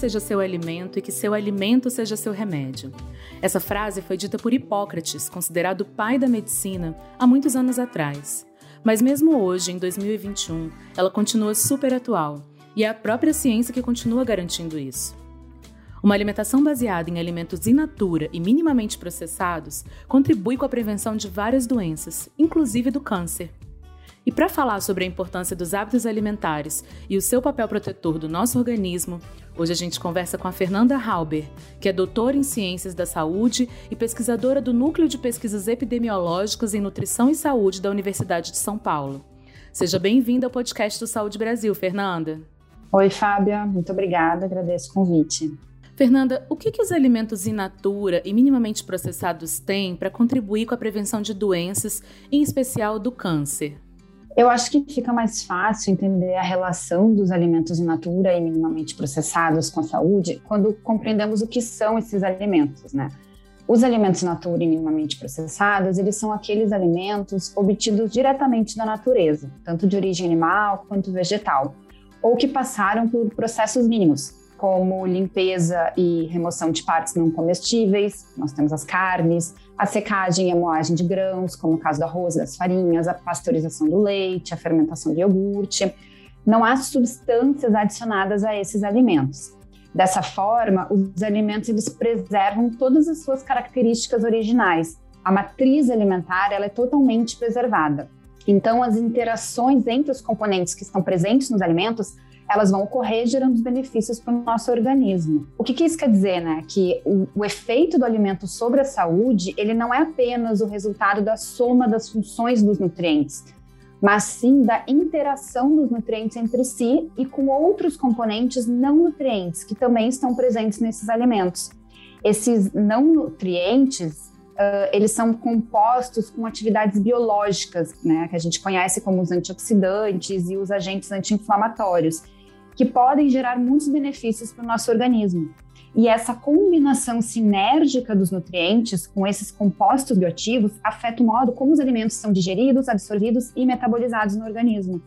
Seja seu alimento e que seu alimento seja seu remédio. Essa frase foi dita por Hipócrates, considerado o pai da medicina, há muitos anos atrás. Mas mesmo hoje, em 2021, ela continua super atual, e é a própria ciência que continua garantindo isso. Uma alimentação baseada em alimentos in natura e minimamente processados contribui com a prevenção de várias doenças, inclusive do câncer. E para falar sobre a importância dos hábitos alimentares e o seu papel protetor do nosso organismo, hoje a gente conversa com a Fernanda Halber, que é doutora em Ciências da Saúde e pesquisadora do Núcleo de Pesquisas Epidemiológicas em Nutrição e Saúde da Universidade de São Paulo. Seja bem-vinda ao podcast do Saúde Brasil, Fernanda. Oi, Fábia, muito obrigada, agradeço o convite. Fernanda, o que, que os alimentos in natura e minimamente processados têm para contribuir com a prevenção de doenças, em especial do câncer? Eu acho que fica mais fácil entender a relação dos alimentos in natura e minimamente processados com a saúde quando compreendemos o que são esses alimentos, né? Os alimentos in natura e minimamente processados, eles são aqueles alimentos obtidos diretamente da natureza, tanto de origem animal quanto vegetal, ou que passaram por processos mínimos, como limpeza e remoção de partes não comestíveis, nós temos as carnes, a secagem e a moagem de grãos, como no caso do arroz, das farinhas, a pasteurização do leite, a fermentação do iogurte. Não há substâncias adicionadas a esses alimentos. Dessa forma, os alimentos eles preservam todas as suas características originais. A matriz alimentar ela é totalmente preservada. Então, as interações entre os componentes que estão presentes nos alimentos elas vão ocorrer gerando os benefícios para o nosso organismo. O que, que, isso quer dizer, né? Que o, o, efeito do alimento sobre a saúde, ele não é apenas o resultado da soma das funções dos nutrientes, mas sim da interação dos nutrientes entre si e com outros componentes não nutrientes que também estão presentes nesses alimentos. Esses não nutrientes, Uh, eles são compostos com atividades biológicas, né, que a gente conhece como os antioxidantes e os agentes anti-inflamatórios que podem gerar muitos benefícios para o nosso organismo. E essa combinação sinérgica dos nutrientes com esses compostos bioativos afeta o modo como os alimentos são digeridos, absorvidos e metabolizados no organismo.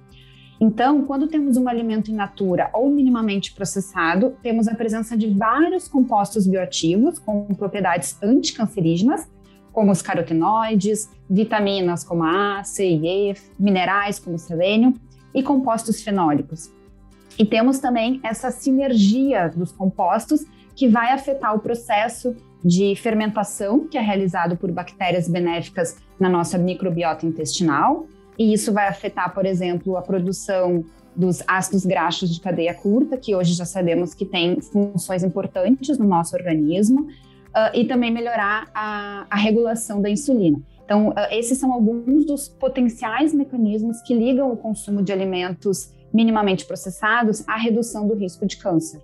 Então, quando temos um alimento in natura ou minimamente processado, temos a presença de vários compostos bioativos com propriedades anticancerígenas, como os carotenoides, vitaminas como a C e E, minerais como o selênio e compostos fenólicos. E temos também essa sinergia dos compostos que vai afetar o processo de fermentação que é realizado por bactérias benéficas na nossa microbiota intestinal. E isso vai afetar, por exemplo, a produção dos ácidos graxos de cadeia curta, que hoje já sabemos que tem funções importantes no nosso organismo, uh, e também melhorar a, a, regulação da insulina. Então, uh, esses são alguns dos potenciais mecanismos que ligam o consumo de alimentos minimamente processados à redução do risco de câncer.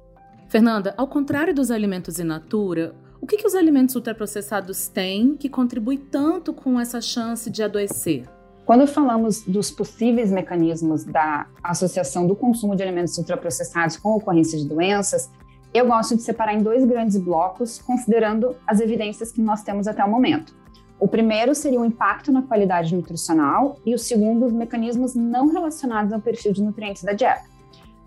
Fernanda, ao contrário dos alimentos in natura, o que, que os alimentos ultraprocessados têm que contribui tanto com essa chance de adoecer? Quando falamos dos possíveis mecanismos da associação do consumo de alimentos ultraprocessados com a ocorrência de doenças, eu gosto de separar em dois grandes blocos, considerando as evidências que nós temos até o momento. O primeiro seria o impacto na qualidade nutricional e o segundo, os mecanismos não relacionados ao perfil de nutrientes da dieta.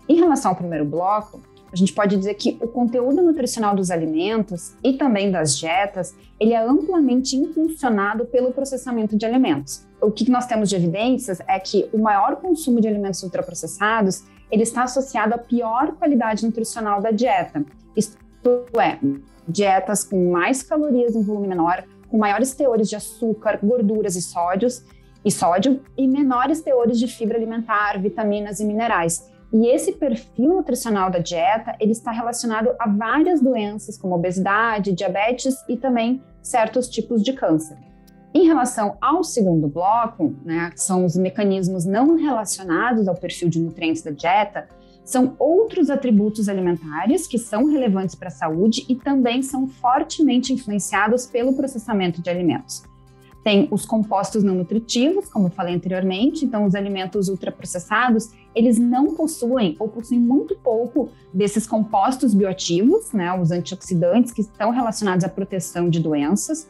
Em relação ao primeiro bloco, a gente pode dizer que o conteúdo nutricional dos alimentos e também das dietas, ele é amplamente impulsionado pelo processamento de alimentos. O que nós temos de evidências é que o maior consumo de alimentos ultraprocessados, ele está associado à pior qualidade nutricional da dieta. Isto é, dietas com mais calorias em volume menor, com maiores teores de açúcar, gorduras e sódios e sódio e menores teores de fibra alimentar, vitaminas e minerais. E esse perfil nutricional da dieta, ele está relacionado a várias doenças como obesidade, diabetes e também certos tipos de câncer. Em relação ao segundo bloco, né, que são os mecanismos não relacionados ao perfil de nutrientes da dieta, são outros atributos alimentares que são relevantes para a saúde e também são fortemente influenciados pelo processamento de alimentos. Tem os compostos não nutritivos, como eu falei anteriormente, então os alimentos ultraprocessados, eles não possuem ou possuem muito pouco desses compostos bioativos, né, os antioxidantes que estão relacionados à proteção de doenças.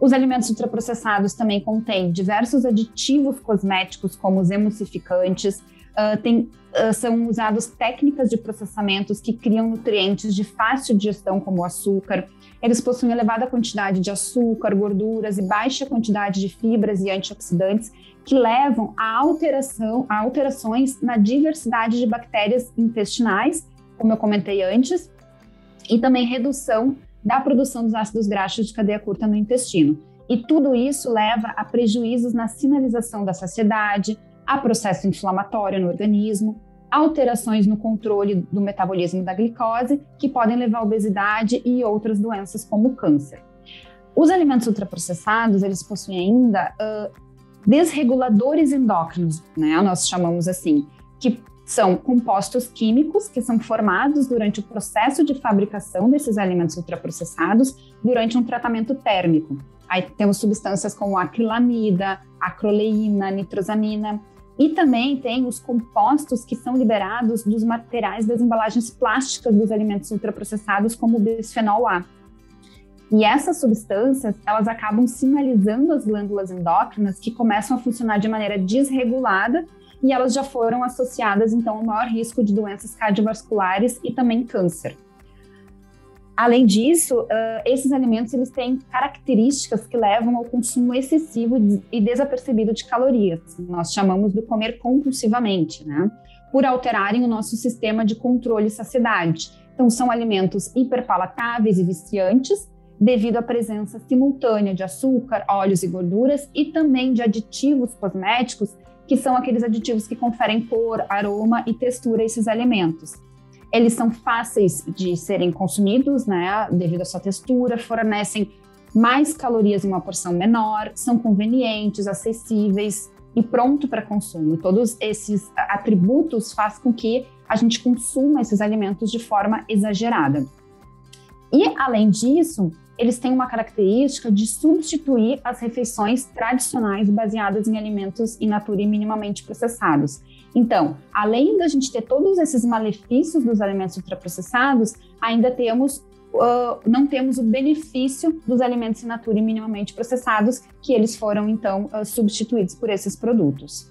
Os alimentos ultraprocessados também contêm diversos aditivos cosméticos, como os emulsificantes, uh, tem, uh, são usadas técnicas de processamentos que criam nutrientes de fácil digestão, como o açúcar. Eles possuem elevada quantidade de açúcar, gorduras e baixa quantidade de fibras e antioxidantes que levam a alteração, a alterações na diversidade de bactérias intestinais, como eu comentei antes, e também redução da produção dos ácidos graxos de cadeia curta no intestino. E tudo isso leva a prejuízos na sinalização da saciedade, a processo inflamatório no organismo, alterações no controle do metabolismo da glicose, que podem levar à obesidade e outras doenças como o câncer. Os alimentos ultraprocessados, eles possuem ainda uh, desreguladores endócrinos, né? Nós chamamos assim, que são compostos químicos que são formados durante o processo de fabricação desses alimentos ultraprocessados durante um tratamento térmico. Aí temos substâncias como acrilamida, acroleína, nitrosamina, e também tem os compostos que são liberados dos materiais das embalagens plásticas dos alimentos ultraprocessados, como o bisfenol A. E essas substâncias, elas acabam sinalizando as glândulas endócrinas que começam a funcionar de maneira desregulada e elas já foram associadas então ao maior risco de doenças cardiovasculares e também câncer. Além disso, uh, esses alimentos eles têm características que levam ao consumo excessivo e desapercebido de calorias. Nós chamamos do comer compulsivamente, né? Por alterarem o nosso sistema de controle e saciedade. Então, são alimentos hiperpalatáveis e viciantes, devido à presença simultânea de açúcar, óleos e gorduras e também de aditivos cosméticos, que são aqueles aditivos que conferem cor, aroma e textura a esses alimentos. Eles são fáceis de serem consumidos, né, devido à sua textura, fornecem mais calorias em uma porção menor, são convenientes, acessíveis e pronto para consumo. Todos esses atributos fazem com que a gente consuma esses alimentos de forma exagerada. E além disso, eles têm uma característica de substituir as refeições tradicionais baseadas em alimentos in natura e minimamente processados. Então, além da gente ter todos esses malefícios dos alimentos ultraprocessados, ainda temos uh, não temos o benefício dos alimentos in natura e minimamente processados, que eles foram então uh, substituídos por esses produtos.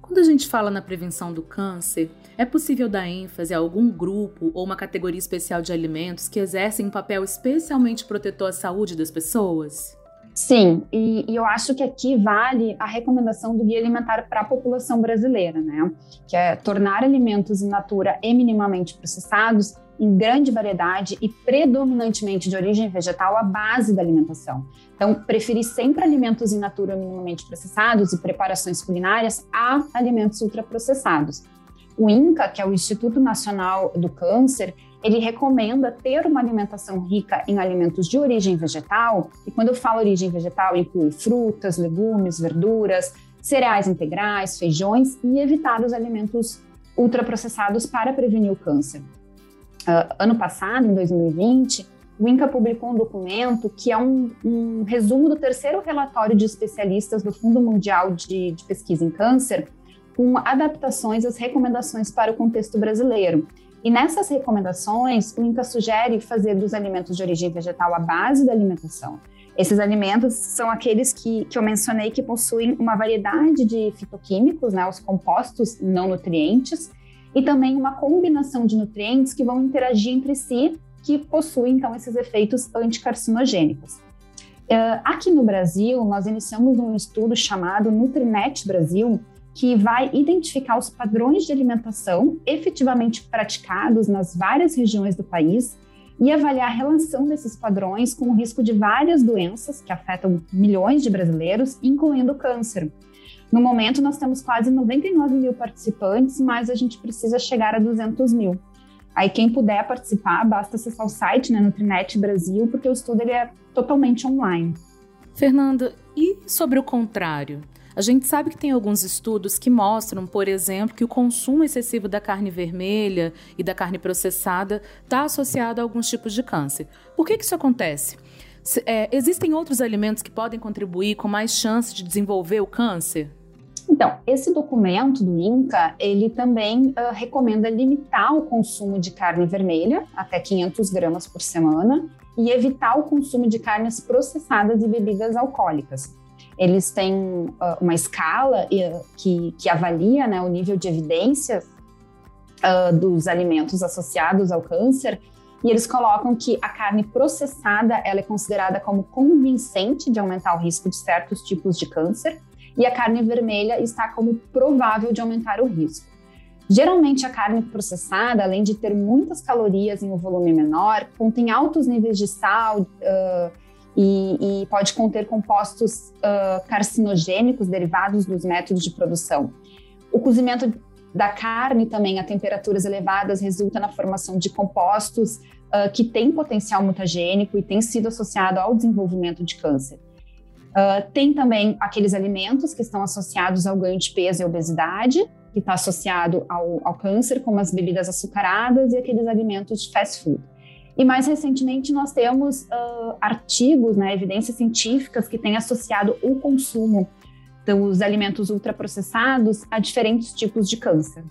Quando a gente fala na prevenção do câncer, é possível dar ênfase a algum grupo ou uma categoria especial de alimentos que exercem um papel especialmente protetor à saúde das pessoas? Sim, e, e, eu acho que aqui vale a recomendação do Guia Alimentar para a população brasileira, né? Que é tornar alimentos in natura e minimamente processados em grande variedade e predominantemente de origem vegetal a base da alimentação. Então, preferir sempre alimentos in natura minimamente processados e preparações culinárias a alimentos ultraprocessados. O INCA, que é o Instituto Nacional do Câncer, ele recomenda ter uma alimentação rica em alimentos de origem vegetal, e quando eu falo origem vegetal, inclui frutas, legumes, verduras, cereais integrais, feijões e evitar os alimentos ultraprocessados para prevenir o câncer. Uh, ano passado, em 2020, o INCA publicou um documento que é um, um resumo do terceiro relatório de especialistas do Fundo Mundial de, de Pesquisa em Câncer, com adaptações às recomendações para o contexto brasileiro. E nessas recomendações, o INCA sugere fazer dos alimentos de origem vegetal a base da alimentação. Esses alimentos são aqueles que, que eu mencionei que possuem uma variedade de fitoquímicos, né, os compostos não nutrientes, e também uma combinação de nutrientes que vão interagir entre si, que possuem então esses efeitos anticarcinogênicos. Uh, aqui no Brasil, nós iniciamos um estudo chamado Nutrinet Brasil, que vai identificar os padrões de alimentação efetivamente praticados nas várias regiões do país e avaliar a relação desses padrões com o risco de várias doenças que afetam milhões de brasileiros, incluindo o câncer. No momento, nós temos quase 99 mil participantes, mas a gente precisa chegar a 200 mil. Aí, quem puder participar, basta acessar o site, né, Nutrinet Brasil, porque o estudo ele é totalmente online. Fernanda, e sobre o contrário? A gente sabe que tem alguns estudos que mostram, por exemplo, que o consumo excessivo da carne vermelha e da carne processada está associado a alguns tipos de câncer. Por que, que isso acontece? É, existem outros alimentos que podem contribuir com mais chance de desenvolver o câncer? Então, esse documento do INCA, ele também uh, recomenda limitar o consumo de carne vermelha, até 500 gramas por semana, e evitar o consumo de carnes processadas e bebidas alcoólicas. Eles têm uh, uma escala uh, que, que avalia né, o nível de evidência dos alimentos associados ao câncer, e eles colocam que a carne processada ela é considerada como convincente de aumentar o risco de certos tipos de câncer, e a carne vermelha está como provável de aumentar o risco. Geralmente, a carne processada, além de ter muitas calorias em um volume menor, contém altos níveis de sal uh, e, e, pode conter compostos uh, carcinogênicos derivados dos métodos de produção. O cozimento da carne também a temperaturas elevadas resulta na formação de compostos uh, que têm potencial mutagênico e têm sido associado ao desenvolvimento de câncer. Uh, tem também aqueles alimentos que estão associados ao ganho de peso e obesidade, que está associado ao, ao, câncer, como as bebidas açucaradas e aqueles alimentos de fast food. E mais recentemente nós temos uh, artigos, né, evidências científicas que têm associado o consumo dos alimentos ultraprocessados a diferentes tipos de câncer.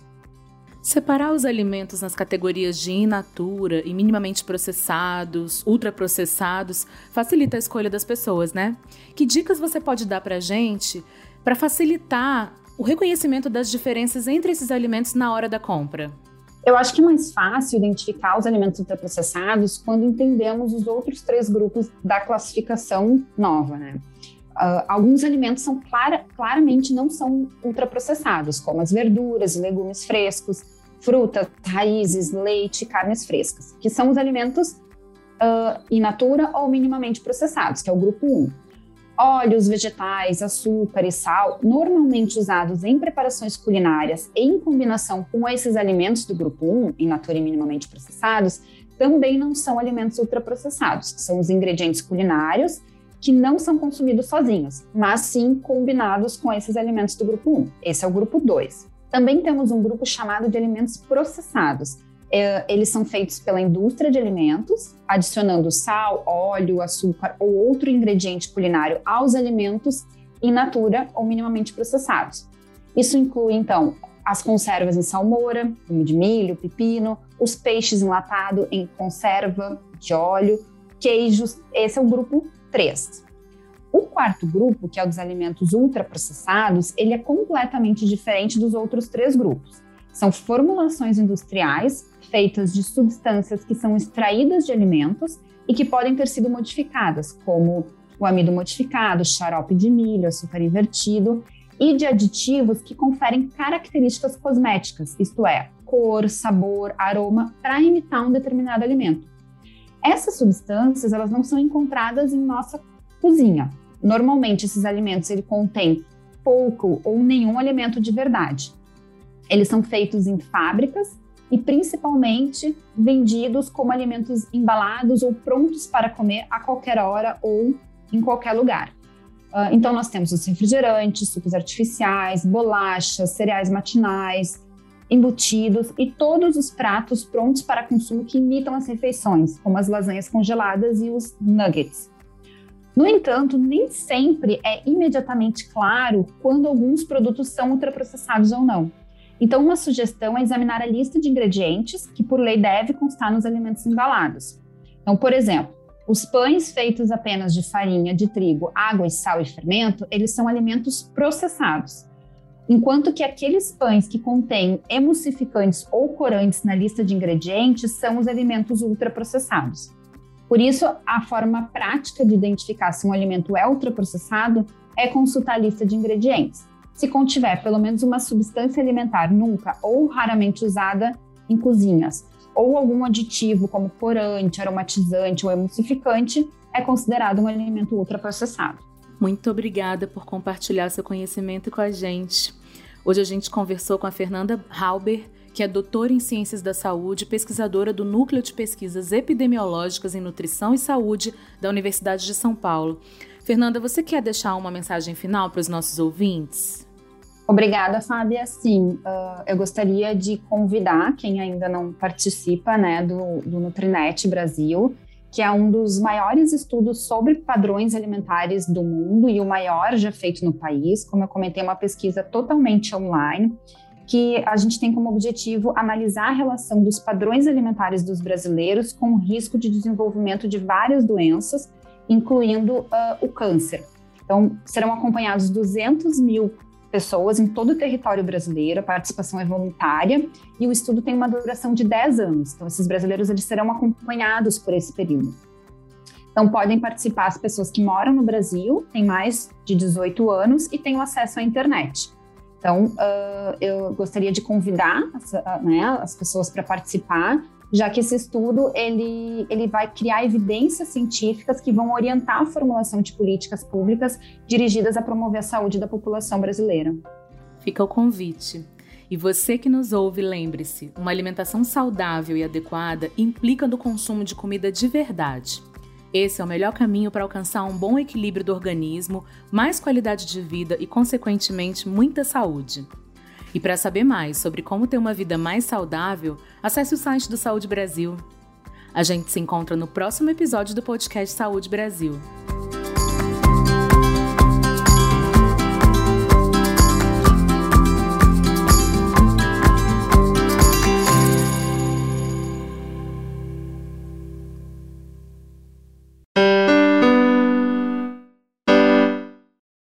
Separar os alimentos nas categorias de in natura e minimamente processados, ultraprocessados, facilita a escolha das pessoas, né? Que dicas você pode dar para gente para facilitar o reconhecimento das diferenças entre esses alimentos na hora da compra? Eu acho que é mais fácil identificar os alimentos ultraprocessados quando entendemos os outros três grupos da classificação nova, né? Uh, alguns alimentos são clara, claramente não são ultraprocessados, como as verduras legumes frescos, frutas, raízes, leite, carnes frescas, que são os alimentos uh, in natura ou minimamente processados, que é o grupo 1. Óleos, vegetais, açúcar e sal, normalmente usados em preparações culinárias em combinação com esses alimentos do grupo 1, in natura e minimamente processados, também não são alimentos ultraprocessados, são os ingredientes culinários que não são consumidos sozinhos, mas sim combinados com esses alimentos do grupo 1. Esse é o grupo 2. Também temos um grupo chamado de alimentos processados. É, eles são feitos pela indústria de alimentos, adicionando sal, óleo, açúcar ou outro ingrediente culinário aos alimentos in natura ou minimamente processados. Isso inclui, então, as conservas em salmoura, de milho, pepino, os peixes enlatados em conserva de óleo, queijos. Esse é o grupo 3. O quarto grupo, que é o dos alimentos ultraprocessados, ele é completamente diferente dos outros três grupos. São formulações industriais feitas de substâncias que são extraídas de alimentos e que podem ter sido modificadas, como o amido modificado, xarope de milho, açúcar invertido, e de aditivos que conferem características cosméticas, isto é, cor, sabor, aroma, para imitar um determinado alimento. Essas substâncias elas não são encontradas em nossa cozinha. Normalmente esses alimentos ele contém pouco ou nenhum alimento de verdade. Eles são feitos em fábricas e principalmente vendidos como alimentos embalados ou prontos para comer a qualquer hora ou em qualquer lugar. Uh, então nós temos os refrigerantes, sucos artificiais, bolachas, cereais matinais, embutidos e todos os pratos prontos para consumo que imitam as refeições, como as lasanhas congeladas e os nuggets. No entanto, nem sempre é imediatamente claro quando alguns produtos são ultraprocessados ou não. Então, uma sugestão é examinar a lista de ingredientes que, por lei, deve constar nos alimentos embalados. Então, por exemplo, os pães feitos apenas de farinha, de trigo, água, sal e fermento, eles são alimentos processados. Enquanto que aqueles pães que contêm emulsificantes ou corantes na lista de ingredientes são os alimentos ultraprocessados. Por isso, a forma prática de identificar se um alimento é ultraprocessado é consultar a lista de ingredientes. Se contiver pelo menos uma substância alimentar nunca ou raramente usada em cozinhas, ou algum aditivo como corante, aromatizante ou emulsificante, é considerado um alimento ultraprocessado. Muito obrigada por compartilhar seu conhecimento com a gente. Hoje a gente conversou com a Fernanda Halber, que é doutora em Ciências da Saúde, pesquisadora do Núcleo de Pesquisas Epidemiológicas em Nutrição e Saúde da Universidade de São Paulo. Fernanda, você quer deixar uma mensagem final para os nossos ouvintes? Obrigada, Fábia. Sim, uh, eu gostaria de convidar quem ainda não participa né, do, do Nutrinet Brasil, que é um dos maiores estudos sobre padrões alimentares do mundo e o maior já feito no país. Como eu comentei, é uma pesquisa totalmente online, que a gente tem como objetivo analisar a relação dos padrões alimentares dos brasileiros com o risco de desenvolvimento de várias doenças, incluindo uh, o câncer. Então, serão acompanhados 200 mil pessoas em todo o território brasileiro, a participação é voluntária e o estudo tem uma duração de 10 anos. Então, esses brasileiros eles serão acompanhados por esse período. Então, podem participar as pessoas que moram no Brasil, têm mais de 18 anos e têm acesso à internet. Então, uh, eu gostaria de convidar as, né, as pessoas para participar já que esse estudo ele, ele vai criar evidências científicas que vão orientar a formulação de políticas públicas dirigidas a promover a saúde da população brasileira. Fica o convite. E você que nos ouve, lembre-se: uma alimentação saudável e adequada implica no consumo de comida de verdade. Esse é o melhor caminho para alcançar um bom equilíbrio do organismo, mais qualidade de vida e, consequentemente, muita saúde. E para saber mais sobre como ter uma vida mais saudável, acesse o site do Saúde Brasil. A gente se encontra no próximo episódio do podcast Saúde Brasil.